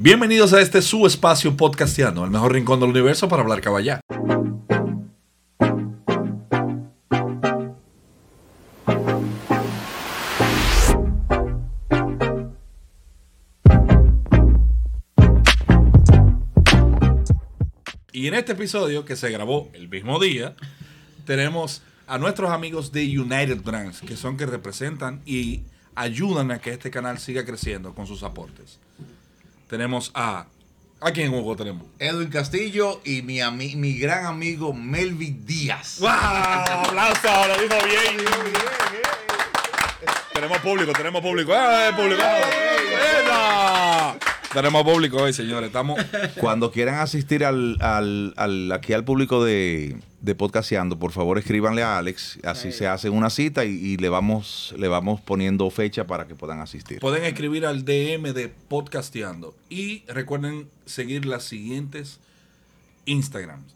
Bienvenidos a este su espacio podcasteando, el mejor rincón del universo para hablar caballá. Y en este episodio, que se grabó el mismo día, tenemos a nuestros amigos de United Brands, que son que representan y ayudan a que este canal siga creciendo con sus aportes. Tenemos a... ¿A quién, Hugo, tenemos? Edwin Castillo y mi, ami- mi gran amigo Melvin Díaz. ¡Wow! ¡Aplauso! Lo dijo bien. Tenemos público, tenemos público. ¡Eh, público! Tenemos público hoy, señores. Estamos... Cuando quieran asistir al, al- al- aquí al público de, de Podcasteando, por favor escríbanle a Alex, así se hacen una cita y, y le vamos le vamos poniendo fecha para que puedan asistir. Pueden escribir al DM de Podcasteando. Y recuerden seguir las siguientes Instagrams.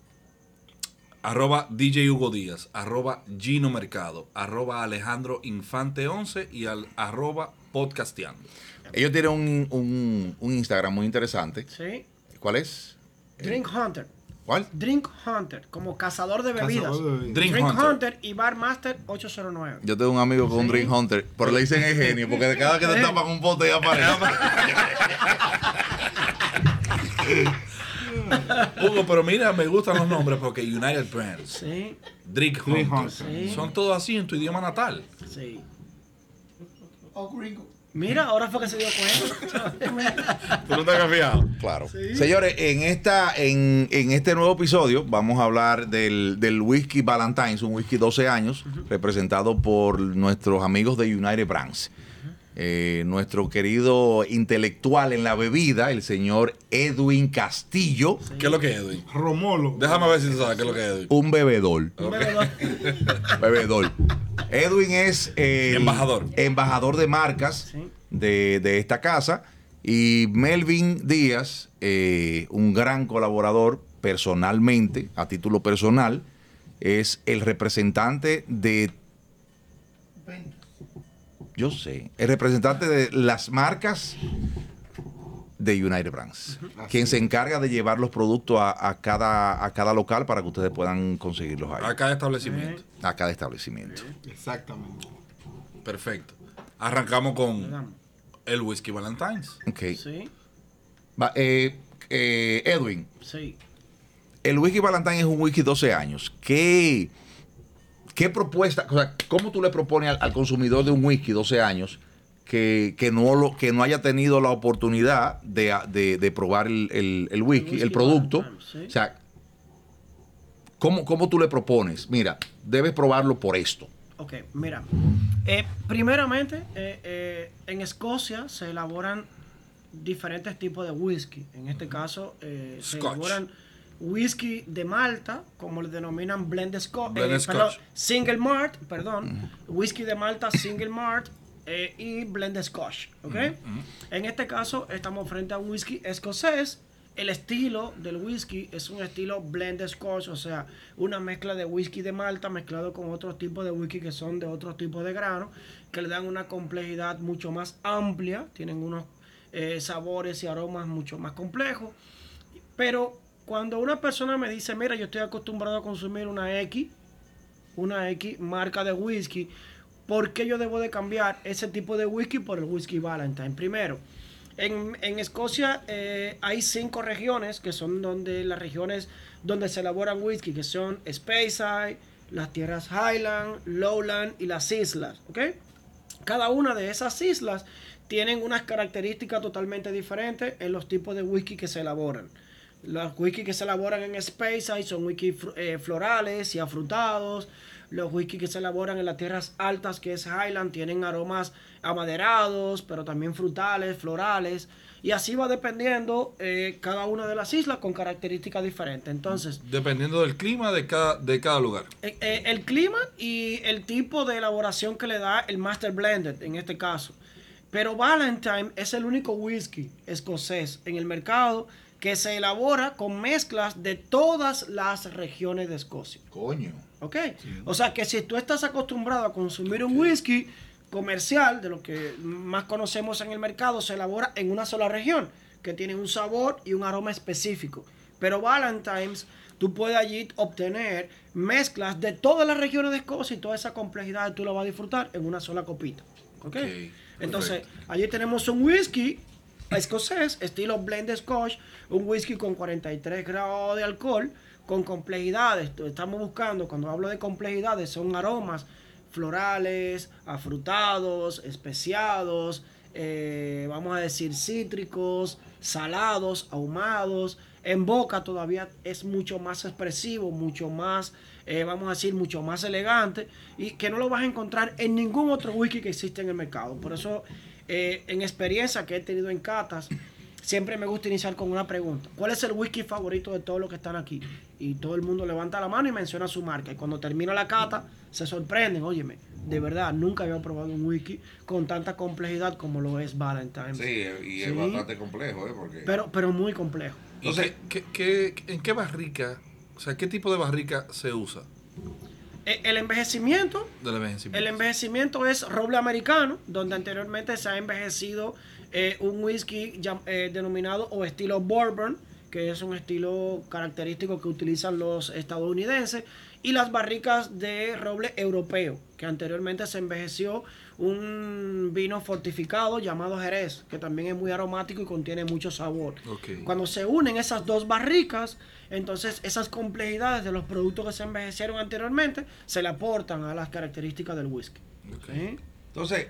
Arroba DJ Hugo Díaz, arroba Gino Mercado, arroba Alejandro Infante 11 y al arroba Podcasteando. Ellos tienen un, un- un Instagram muy interesante. Sí. ¿Cuál es? Drink Hunter. ¿Cuál? Drink Hunter, como cazador de bebidas. Cazador de bebidas. Drink Drink, Hunter. Hunter. y Bar Master 809. Yo tengo un amigo con un Sí. Drink Hunter, pero le dicen el genio, porque de cada que te tapan un bote ya aparece. Hugo, pero mira, me gustan los nombres porque United Brands, Sí, Drink Drink Hunter, Hunter. Sí. son todos así en tu idioma natal. sí. Mira, ahora fue que se dio cuenta. ¿Tú no estás confiado? Claro. Señores, en esta, en, en este nuevo episodio vamos a hablar del, del whisky Valentine's, un whisky 12 años, representado por nuestros amigos de United Brands. Eh, nuestro querido intelectual en la bebida, el señor Edwin Castillo, ¿Qué es lo que es, Edwin? Romolo. Déjame ver si tú sabes qué es lo que es, Edwin. un bebedor. Un bebedor. bebedor. Edwin es eh, Embajador. embajador de marcas Sí. De, de esta casa. Y Melvin Díaz, eh, un gran colaborador personalmente, a título personal, es el representante de. Yo sé, el representante de las marcas de United Brands, quien se encarga de llevar los productos a, a cada, a cada local para que ustedes puedan conseguirlos ahí, A cada establecimiento. a cada establecimiento. Exactamente. Perfecto. Arrancamos con. El Whisky Valentine's. Ok. Sí, Va, eh, eh, Edwin, sí. el whisky Valentine es un whisky 12 años. ¿Qué, qué propuesta, o sea, cómo tú le propones al, al consumidor de un whisky 12 años que, que no, lo, que no haya tenido la oportunidad de, de- de probar el, el- el whisky, el, whisky producto? Valentine, sí. O sea, ¿cómo, ¿cómo tú le propones? Mira, debes probarlo por esto. Ok, mira. Eh, primeramente, eh, eh, en Escocia se elaboran diferentes tipos de whisky. En este caso, se elaboran whisky de Malta, como le denominan blend Scotch. Perdón, single malt, perdón. Whisky de Malta, single malt. y blend Scotch, ¿ok? En este caso estamos frente a un whisky escocés. El estilo del whisky es un estilo blend Scotch, o sea, una mezcla de whisky de Malta mezclado con otros tipos de whisky que son de otros tipos de grano, que le dan una complejidad mucho más amplia, tienen unos eh, sabores y aromas mucho más complejos. Pero cuando una persona me dice, mira, yo estoy acostumbrado a consumir una X, una X marca de whisky, ¿por qué yo debo de cambiar ese tipo de whisky por el whisky Valentine? Primero, en, Escocia eh, hay cinco regiones que son donde las regiones donde se elaboran whisky, que son Speyside, las tierras Highland, Lowland y las islas, ¿ok? Cada una de esas islas tienen unas características totalmente diferentes en los tipos de whisky que se elaboran. Los whisky que se elaboran en Speyside son whisky eh, florales y afrutados. Los whisky que se elaboran en las tierras altas, que es Highland, tienen aromas amaderados, pero también frutales, florales. Y así va dependiendo eh, cada una de las islas con características diferentes. Entonces, Dependiendo del clima de cada, de cada lugar. eh, eh, el clima y el tipo de elaboración que le da el Master Blended en este caso. Pero Valentine es el único whisky escocés en el mercado que se elabora con mezclas de todas las regiones de Escocia. Coño. ¿Ok? O sea que si tú estás acostumbrado a consumir un whisky comercial, de lo que más conocemos en el mercado, se elabora en una sola región. que tienen un sabor y un aroma específico. Pero Valentine's, tú puedes allí obtener mezclas de todas las regiones de Escocia y toda esa complejidad tú la vas a disfrutar en una sola copita. ¿Ok? Ok, Entonces, allí tenemos un whisky escocés, estilo blend scotch, un whisky con 43 grados de alcohol, con complejidades. Estamos buscando, cuando hablo de complejidades, son aromas florales, afrutados, especiados, eh, vamos a decir cítricos, salados, ahumados. En boca todavía es mucho más expresivo, mucho más, eh, vamos a decir, mucho más elegante y que no lo vas a encontrar en ningún otro whisky que existe en el mercado. Por eso, eh, en experiencia que he tenido en catas, siempre me gusta iniciar con una pregunta. ¿Cuál es el whisky favorito de todos los que están aquí? Y todo el mundo levanta la mano y menciona su marca. Y cuando termina la cata, se sorprenden. Óyeme, de verdad, nunca había probado un whisky con tanta complejidad como lo es Valentine. Sí, y es Sí. bastante complejo, ¿eh? Porque... Pero, pero muy complejo. ¿Y Entonces- qué- qué- qué- ¿En qué barrica, o sea, qué tipo de barrica se usa Eh, El envejecimiento del envejecimiento? El envejecimiento es roble americano, donde anteriormente se ha envejecido eh, un whisky eh, denominado o estilo bourbon, que es un estilo característico que utilizan los estadounidenses, y las barricas de roble europeo, que anteriormente se envejeció un vino fortificado llamado Jerez, que también es muy aromático y contiene mucho sabor. Cuando se unen esas dos barricas, entonces esas complejidades de los productos que se envejecieron anteriormente se le aportan a las características del whisky. Entonces,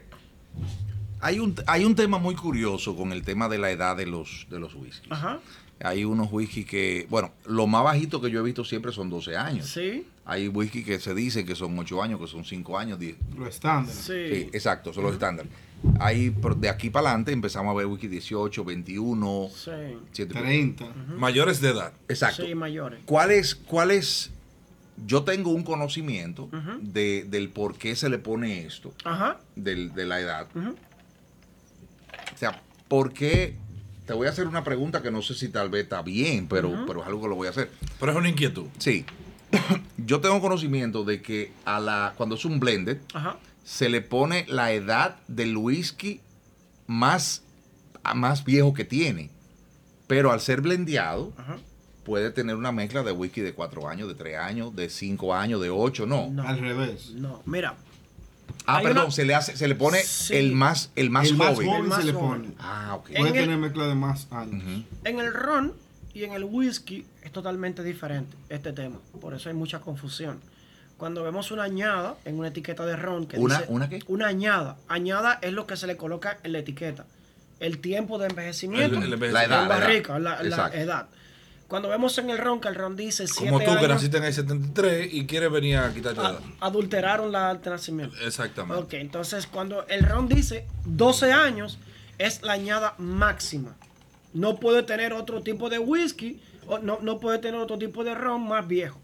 hay un, hay un tema muy curioso con el tema de la edad de los, de los whiskies. Ajá. Hay unos whisky que, bueno, lo más bajito que yo he visto siempre son 12 años. Sí. Hay whisky que se dice que son 8 años, que son 5 años, 10. Lo estándar. Sí. Sí, exacto, son los estándares. Hay, pero de aquí para adelante empezamos a ver whisky 18, 21, Sí. 7. 30. Mayores de edad. Exacto. Sí, mayores. ¿Cuál es, cuál es? Yo tengo un conocimiento de, del por qué se le pone esto, Ajá. del- de la edad. Ujú. O sea, ¿por qué? Te voy a hacer una pregunta que no sé si tal vez está bien, pero, pero es algo que lo voy a hacer. Pero es una inquietud. Sí. Yo tengo conocimiento de que a la cuando es un blended Ajá. se le pone la edad del whisky más, más viejo que tiene. Pero al ser blendeado, Ajá. puede tener una mezcla de whisky de 4 años, de 3 años, de 5 años, de 8, no. No. Al revés. No. Mira. Ah, Hay perdón, una- se le hace, se le pone Sí. el más, el más el más joven. joven El más se le joven. pone. Ah, ok. En Puede el- tener mezcla de más años. En el ron y en el whisky es totalmente diferente este tema. Por eso hay mucha confusión. Cuando vemos una añada en una etiqueta de ron que ¿Una- dice una qué? Una añada. Añada es lo que se le coloca en la etiqueta. El tiempo de envejecimiento. El- el envejecimiento. La edad, la edad. barrica, la, la Exacto. edad. Cuando vemos en el ron que el ron dice siete Como tú que naciste en el 73 y quieres venir a quitarte a- edad. adulteraron la de nacimiento. Exactamente. Ok, entonces cuando el ron dice 12 años, es la añada máxima. No puede tener otro tipo de whisky, o no, no puede tener otro tipo de ron más viejo,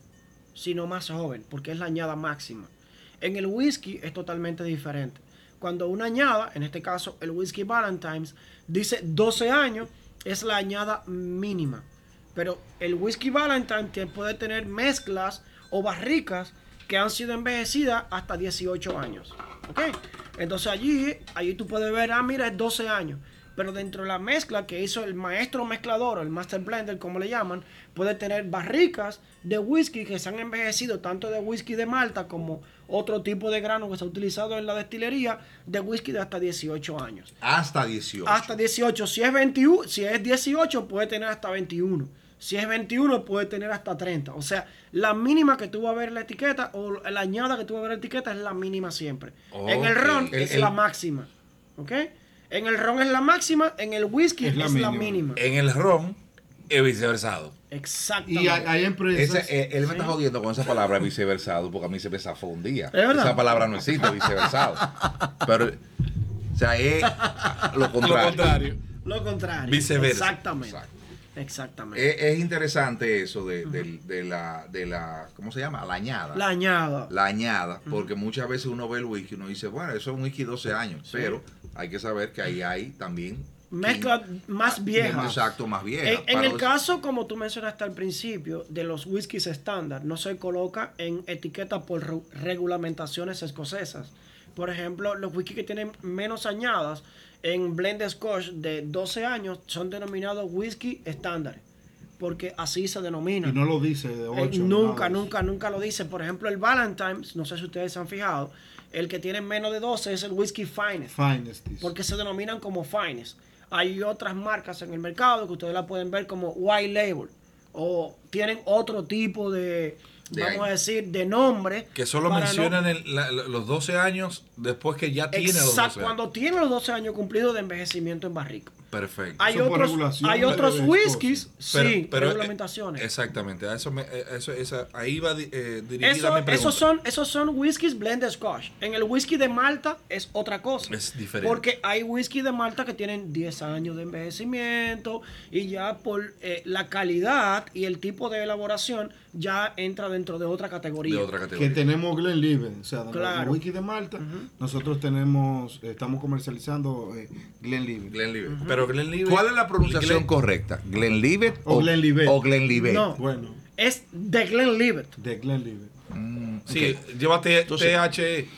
sino más joven, porque es la añada máxima. En el whisky es totalmente diferente. Cuando una añada, en este caso el whisky Valentine's, dice 12 años, es la añada mínima. Pero el whisky Valentine te puede tener mezclas o barricas que han sido envejecidas hasta 18 años. ¿Ok? Entonces allí, allí tú puedes ver, ah, mira, es 12 años. Pero dentro de la mezcla que hizo el maestro mezclador, el master blender, como le llaman, puede tener barricas de whisky que se han envejecido, tanto de whisky de Malta como otro tipo de grano que se ha utilizado en la destilería, de whisky de hasta 18 años. Hasta 18. Hasta 18. Si es 21, si es 18, puede tener hasta 21. Si es 21, puede tener hasta 30. O sea, la mínima que tú vas a ver en la etiqueta o la añada que tú vas a ver en la etiqueta es la mínima siempre. En el ron El- es el- la máxima. ¿Ok? En el ron es la máxima, en el whisky es Es la, la mínima. En el ron es viceversado. Exactamente. Y hay, hay empresas. Ese, eh, él me está jodiendo con esa palabra viceversado porque a mí se me zafó un día. verdad? Esa palabra no existe, viceversado. Pero, o sea, es lo contrario. Lo contrario. Viceversa. Exactamente. Exacto. Exactamente. Es, es interesante eso de, la, de la, ¿cómo se llama? La añada. la añada. La añada, porque muchas veces uno ve el whisky y uno dice, bueno, eso es un whisky 12 años, pero hay que saber que ahí hay también... Mezcla más vieja. Exacto, más vieja. En, el caso, como tú mencionaste al principio, de los whiskies estándar, no se coloca en etiqueta por re- regulamentaciones escocesas. Por ejemplo, los whisky que tienen menos añadas en blend scotch de 12 años son denominados whisky estándar. Porque así se denomina. Y no lo dice de Eh, 8. nunca, nunca, nunca lo dicen. Por ejemplo, el Valentine's, no sé si ustedes se han fijado, el que tiene menos de 12 es el whisky finest. Finest. dice. Porque se denominan como finest. Hay otras marcas en el mercado que ustedes la pueden ver como white label. O tienen otro tipo de, De vamos ahí. a decir, de nombre. Que solo para no- mencionan el- la- los 12 años después que ya tiene los 12 Exacto, años. cuando tiene los 12 años cumplidos de envejecimiento en barrica. Perfecto. Hay por otros, hay otros whiskies, Pero- sí, pero, eh, regulamentaciones. exactamente, a eso, me, eh, eso esa, ahí va eh, dirigida Eso- mi pregunta. esos, son, esos son whiskies blended scotch. En el whisky de Malta es otra cosa. Es diferente. Porque hay whisky de Malta que tienen 10 años de envejecimiento y ya por eh, la calidad y el tipo de elaboración ya entra dentro de otra categoría. de otra Que categoría. tenemos Glenlivet, o sea, Claro. la wiki de Malta, nosotros tenemos, estamos comercializando eh, Glenlivet. Glenlivet. Pero Glenlivet. ¿Cuál es la pronunciación Glen- correcta? ¿Glenlivet O Glenlivet. O Glenlivet. No. Bueno, Es de Glenlivet. de Glenlivet. Sí, llévate Entonces- THE.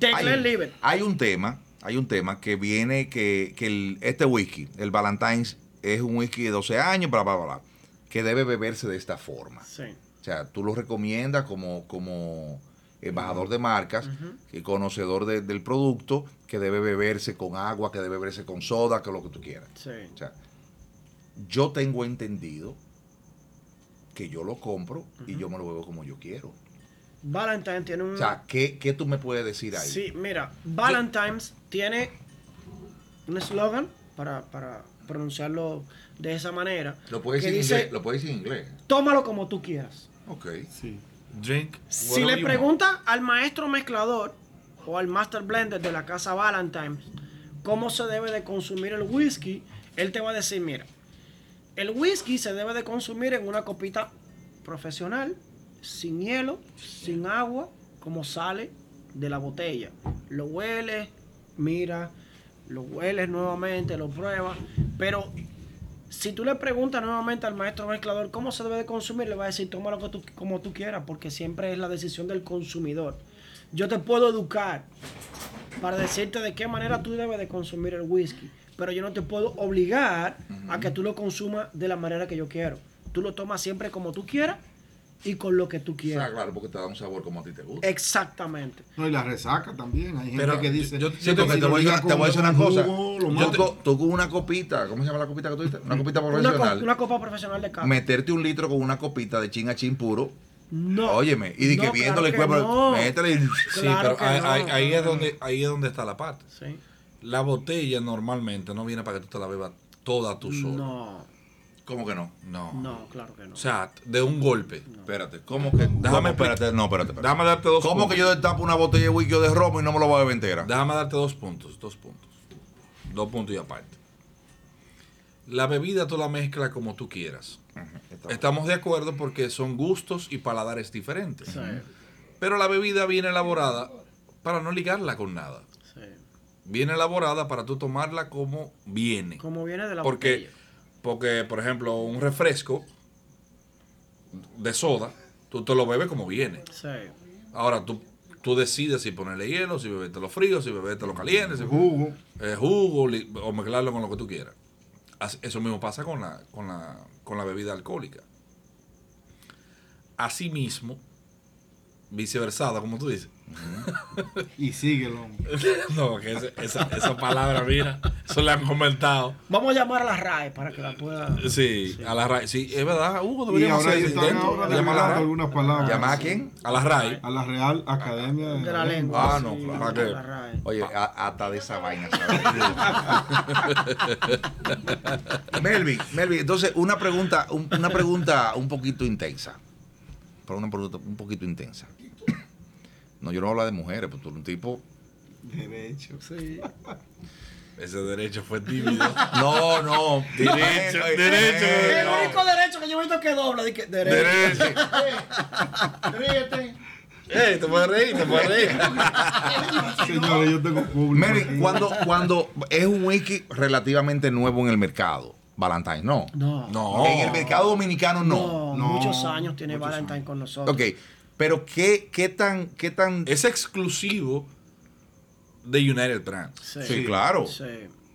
De Hay, Glenlivet. hay un tema, hay un tema que viene que, que el- este whisky, el Valentine's, es un whisky de 12 años, bla, bla, bla, bla, que debe beberse de esta forma. Sí. O sea, tú lo recomiendas como, como embajador de marcas y conocedor de- del producto, que debe beberse con agua, que debe beberse con soda, que lo que tú quieras. Sí. O sea, yo tengo entendido que yo lo compro y yo me lo bebo como yo quiero. Valentine tiene un. O sea, ¿qué, qué tú me puedes decir ahí? Sí, mira, Valentine's tiene un eslogan para, para pronunciarlo de esa manera. Lo puedes que decir en dice, inglés. Lo puedes decir en inglés. tómalo como tú quieras. Ok. Sí. Drink. Si le you want. pregunta al maestro mezclador o al master blender de la casa Valentine's cómo se debe de consumir el whisky, él te va a decir, mira, el whisky se debe de consumir en una copita profesional, sin hielo, sin agua, como sale de la botella. Lo hueles, mira, lo hueles nuevamente, lo pruebas, pero si tú le preguntas nuevamente al maestro mezclador cómo se debe de consumir, le va a decir, tómalo que tú- como tú quieras, porque siempre es la decisión del consumidor. Yo te puedo educar para decirte de qué manera tú debes de consumir el whisky, pero yo no te puedo obligar a que tú lo consumas de la manera que yo quiero. Tú lo tomas siempre como tú quieras y con lo que tú O sea, quieras. claro, porque te da un sabor como a ti te gusta. Exactamente. No, y la resaca también. Hay gente Pero que dice. yo- yo Sí, te- te voy, a decir, una- te voy a decir con una cosa. Yo to- tú con una copita, ¿cómo se llama la copita que tú dices? Una copita Una, co- profesional. una copa profesional de cava. Meterte un litro con una copita de chin a chin puro. No. Óyeme, y de que viéndole claro el cuerpo, no. métele y- Sí, Claro pero que ahí, no, ahí- ahí claro es donde, ahí es donde está la parte. Sí. La botella normalmente no viene para que tú te la bebas toda tú solo. No, ¿Cómo que no? No. no, claro que no. O sea, de un golpe. Espérate, ¿cómo que? Déjame ¿Cómo? espérate, no, espérate. espérate. Déjame darte dos ¿Cómo puntos. que yo destapo una botella de whisky o de romo y no me lo voy a beber entera? Déjame darte dos puntos, dos puntos. Dos puntos y aparte. La bebida tú la mezclas como tú quieras. Está- Estamos de acuerdo porque son gustos y paladares diferentes. Sí, Pero la bebida viene elaborada para no ligarla con nada. sí. Viene elaborada para tú tomarla como viene. Como viene de la Porque, botella. Porque, por ejemplo, un refresco de soda, tú te lo bebes como viene. Sí. Ahora tú, tú decides si ponerle hielo, si bebértelo frío, si bebértelo caliente, si Jugo. eh, jugo li- o mezclarlo con lo que tú quieras. As- Eso mismo pasa con la, con la, con la bebida alcohólica. Asimismo, viceversada, como tú dices. Y síguelo. hombre. no, que esa, esa palabra, mira, eso le han comentado. Vamos a llamar a la RAE para que la pueda. Sí, a la RAI. Sí, es verdad, Hugo, deberíamos hacer ellos ese están intento. ahora Llama a la revelando RAI. algunas palabras. ¿Llama a quién? A la RAI. A la Real Academia De la lengua. Ah, no, sí, claro. ¿Para qué? la RAE. Oye, a- hasta de esa vaina. Melvin, Melvin, entonces una pregunta, un- una pregunta un poquito intensa. Pero una pregunta un poquito intensa. No, yo no hablo de mujeres, pero tú eres un tipo. Derecho. Sí. Ese derecho fue tímido. No, no. Derecho, derecho. eh, El único derecho que yo he visto que dobla. di que derecho. derecho. Ríete. Ey, te puedes reír, te puedes reír. Señores, yo tengo público. Aquí. cuando, cuando es un whisky relativamente nuevo en el mercado, Valentine, no. No. No. En el mercado dominicano, No, no. No, muchos años tiene muchos Valentine años. con nosotros. Ok, pero ¿qué, qué tan, qué tan Es exclusivo de United Brands. Sí, Sí, claro. Sí.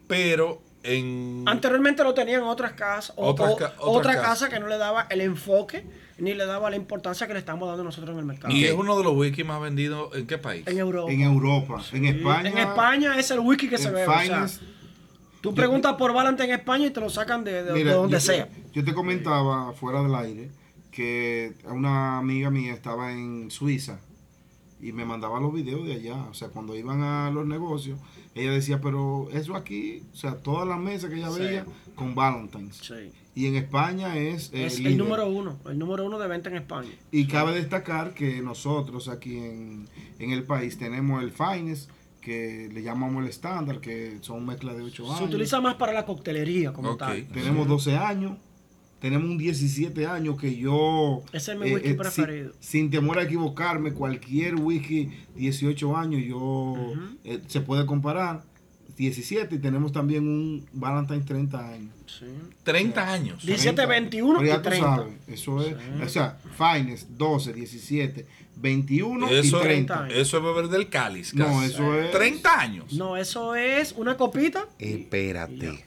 Pero en. Anteriormente lo tenían otras casas, o, Otras o- ca- otras otra casas. casa que no le daba el enfoque ni le daba la importancia que le estamos dando nosotros en el mercado. Y es uno de los whisky más vendidos en qué país? En Europa. En Europa, en España. En España es el whisky que se en bebe. o sea, tú preguntas por Valente en España y te lo sacan de, de- Mira, de donde yo, sea. Yo te comentaba fuera del aire que una amiga mía estaba en Suiza y me mandaba los videos de allá. O sea, cuando iban a los negocios, ella decía, pero eso aquí, o sea, todas las mesas que ella Sí. veía con Valentine's. Sí. Y en España es, eh, Es el número uno, el número uno de venta en España. Y cabe destacar que nosotros aquí en, en el país tenemos el Finest, que le llamamos el estándar, que son mezclas de 8 años. Se utiliza más para la coctelería como tal. Tenemos 12 años. Tenemos un 17 años que yo... Ese es mi whisky sin- preferido. Sin, temor a equivocarme, cualquier whisky 18 años yo eh, se puede comparar. 17 y tenemos también un Valentine 30 años. Sí. 30 años. 17, 30. 21 Pero ya y tú 30. sabes, eso es, o sea, Finest 12, 17, 21 Eso, y 30. años. eso es beber del cáliz. No, eso es 30 años. No, eso es una copita. Espérate.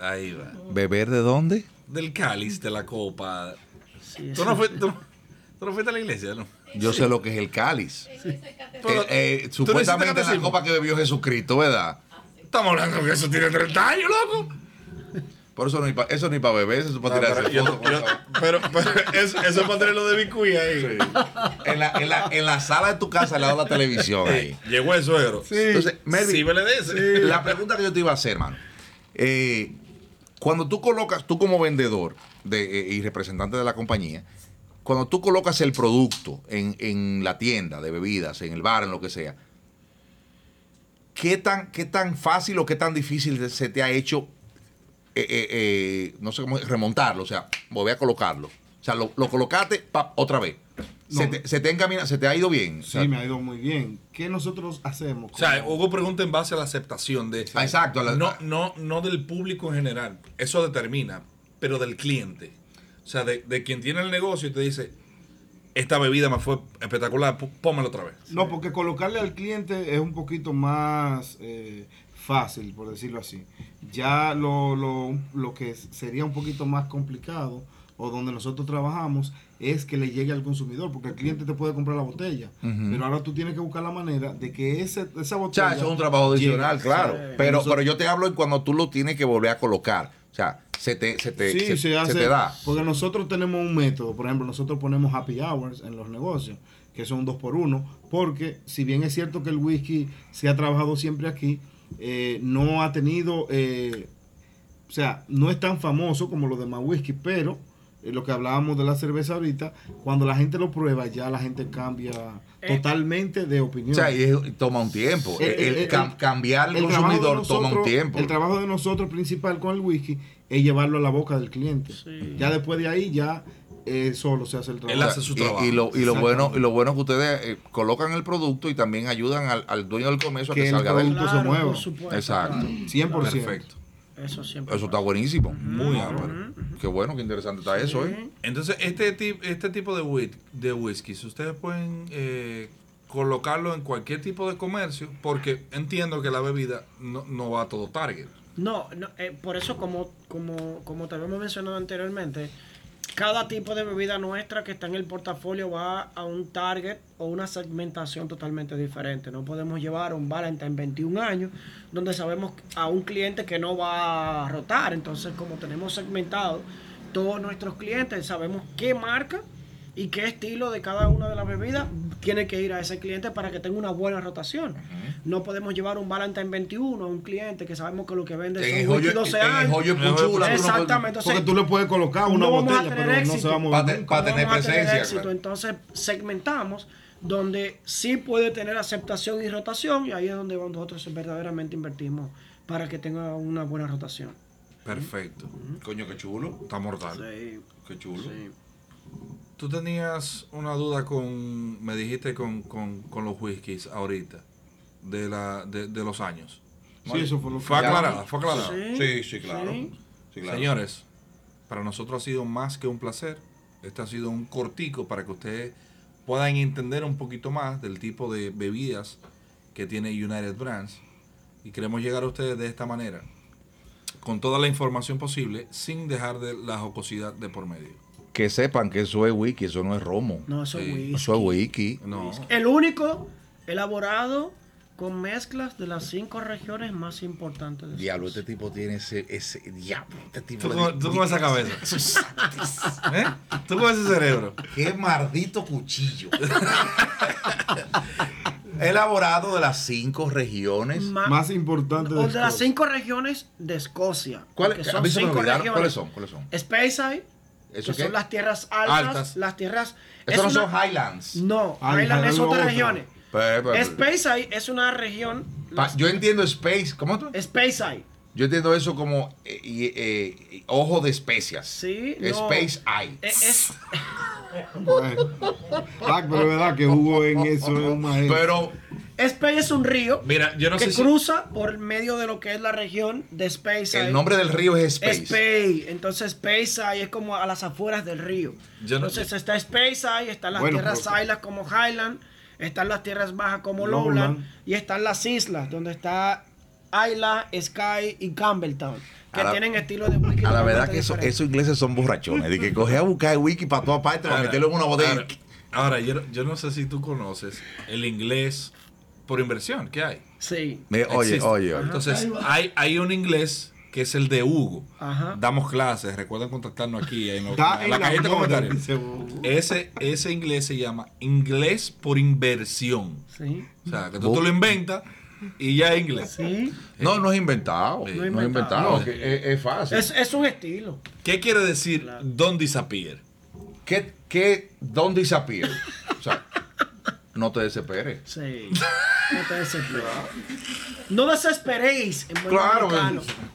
Ahí va. ¿Beber de dónde? Del cáliz, de la copa. Sí, ¿Tú no, fuiste, tú, tú no fuiste a la iglesia, ¿no? Yo sé lo que es el cáliz. Pero- Eh, eh, ¿tú no supuestamente la copa que bebió Jesucristo, ¿verdad? Estamos hablando que eso tiene 30 años, loco. Por eso no es para eso ni para beber, eso es para No, tirarse pero, yo- fotos. yo- pero, pero eso, eso es para tenerlo de Bicuí ahí. En la, en, la, en la sala de tu casa al lado de la televisión ahí. Llegó el suegro. Entonces, Melvin, Sí, vele de ese. La pregunta que yo te iba a hacer, hermano. eh, cuando tú colocas, tú como vendedor de, eh, y representante de la compañía, cuando tú colocas el producto en, en la tienda de bebidas, en el bar, en lo que sea, ¿qué tan, qué tan fácil o qué tan difícil se te ha hecho, eh, eh, no sé cómo remontarlo? O sea, volver a colocarlo. O sea, lo, lo colocaste pa, otra vez. Se, te, se te encamina, se te ha ido bien. O sea, Sí, me ha ido muy bien. ¿Qué nosotros hacemos? O sea, Hugo pregunta en base a la aceptación de. Ah, exacto, la- no, no, no del público en general. Eso determina, pero del cliente. O sea, de, de quien tiene el negocio y te dice: Esta bebida me fue espectacular, pó- pónmela otra vez. No, porque colocarle al cliente es un poquito más eh, fácil, por decirlo así. Ya lo, lo, lo que sería un poquito más complicado o donde nosotros trabajamos es que le llegue al consumidor, porque el cliente te puede comprar la botella, pero ahora tú tienes que buscar la manera de que ese, esa O botella... sea, eso es un trabajo adicional, llegue. claro. Sí. Pero, Nosotros- pero yo te hablo en cuando tú lo tienes que volver a colocar. O sea, se te, se te, Sí, se, se, se hace. te da. Porque nosotros tenemos un método, por ejemplo, nosotros ponemos happy hours en los negocios, que son dos por uno, porque si bien es cierto que el whisky se ha trabajado siempre aquí, eh, no ha tenido, eh, o sea, no es tan famoso como los demás whisky, pero lo que hablábamos de la cerveza ahorita, cuando la gente lo prueba, ya la gente cambia Eh, O totalmente de opinión. sea, y es- toma un tiempo. El- El, el el- cam- el- cambiar el consumidor toma un tiempo. El trabajo de nosotros principal con el whisky es llevarlo a la boca del cliente. Sí. Ya después de ahí ya eh, solo se hace el Él trabajo. hace su y, trabajo. y lo, y lo bueno y lo bueno es que ustedes eh, colocan el producto y también ayudan al, al dueño del comercio a Que que el salga de él. producto se mueva. por supuesto, Exacto. claro. 100%. Perfecto. Eso siempre. Eso está buenísimo. Muy ápero. Qué bueno, qué interesante está eso, ¿eh? Entonces, este, ti- este tipo de, whis- de whiskies, ustedes pueden eh, colocarlo en cualquier tipo de comercio, porque entiendo que la bebida no, no va a todo target. No, no eh, por eso como, como, como te habíamos mencionado anteriormente, cada tipo de bebida nuestra que está en el portafolio va a un target o una segmentación totalmente diferente. No podemos llevar un Valentine 21 años donde sabemos a un cliente que no va a rotar. Entonces, como tenemos segmentado todos nuestros clientes, sabemos qué marca y qué estilo de cada una de las bebidas tiene que ir a ese cliente para que tenga una buena rotación. No podemos llevar un Valentine 21 a un cliente que sabemos que lo que vende son whisky joyo, 12 en el años. no Exactamente. Porque tú le puedes colocar una no vamos a botella, tener pero no se va a mover. te- nunca. pa' no tener vamos a tener presencia, éxito. claro. Entonces segmentamos donde sí puede tener aceptación y rotación y ahí es donde nosotros verdaderamente invertimos para que tenga una buena rotación. Perfecto. Coño, qué chulo. Está mortal. Sí, Qué chulo. sí. Tú tenías una duda con, me dijiste con, con, con los whiskies ahorita, de, la, de, de los años. Sí, eso fue lo que... Fue aclarada, fue aclarada. Sí, Sí, sí, claro. sí. Sí, claro. Señores, para nosotros ha sido más que un placer. Este ha sido un cortico para que ustedes puedan entender un poquito más del tipo de bebidas que tiene United Brands. y queremos llegar a ustedes de esta manera, con toda la información posible, sin dejar de la jocosidad de por medio. Que sepan que eso es wiki, eso no es romo. No, eso es whisky. Eso es wiki. No. El único elaborado con mezclas de las cinco regiones más importantes de Diablo, Escocia. este tipo tiene ese, ese diablo, este tipo Tú con, tú con esa cabeza. ¿Eh? Tú con ese cerebro. Qué maldito cuchillo. Elaborado de las cinco regiones. Ma- Más importante de o de las Escocia. cinco regiones de Escocia. ¿Cuáles? son regiones. ¿Cuáles son? ¿Cuáles son? Speyside, que ¿Eso qué? son las tierras altas, Altas. las tierras... Estos no son Highlands. No, Ah, Highland es otra regiones. Pero- pero- Speyside es una región... Pa- las- yo entiendo Space. ¿Cómo tú? Speyside, Yo entiendo eso como eh, eh, ojo de especias. sí. no. Space Eye. Eh, Es, Bueno. Ah, pero es verdad que Hugo en eso es. Pero Spey es un río Mira, yo no que sé si. cruza por medio de lo que es la región de Speyside. el nombre del río es Space. Spey. Entonces Speyside es como a las afueras del río. Yo no- Entonces está Speyside, están las Bueno, tierras pero- islas como Highland, están las tierras bajas como Lowland. Lowland, y están las islas donde está Isla, Sky y Campbelltown, que A la- tienen estilo de wiki A la verdad totalmente que eso- diferente. esos ingleses son borrachones. De que coge a buscar el wiki para toda parte para Ahora, meterlo en una botella. Ahora, ahora, yo, yo no sé si tú conoces el inglés por inversión que hay. Sí. Mira, oye, Existe. oye, oye. Entonces, hay, hay un inglés que es el de Hugo. Ajá. Damos clases, recuerden contactarnos aquí en, lo- en la, cajita de comentarios. dice Hugo. Ese, ese inglés se llama inglés por inversión. Sí. O sea, que tú, tú lo inventas y ya es inglés. Sí. No, no es inventado. Sí. No No es es inventado. inventado. que es, es fácil. Es, es un estilo. ¿Qué quiere decir don't disappear? ¿Qué, qué, dónde disappear? O sea, no te desesperes. Sí. No. No desesperéis en buen Claro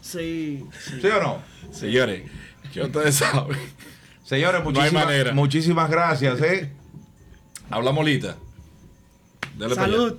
sí. Sí. ¿Sí o no? Señores, ya ustedes saben. Señores, No muchísimas, manera. muchísimas gracias. ¿eh? Hablamos ahorita. Dale para allá. Salud.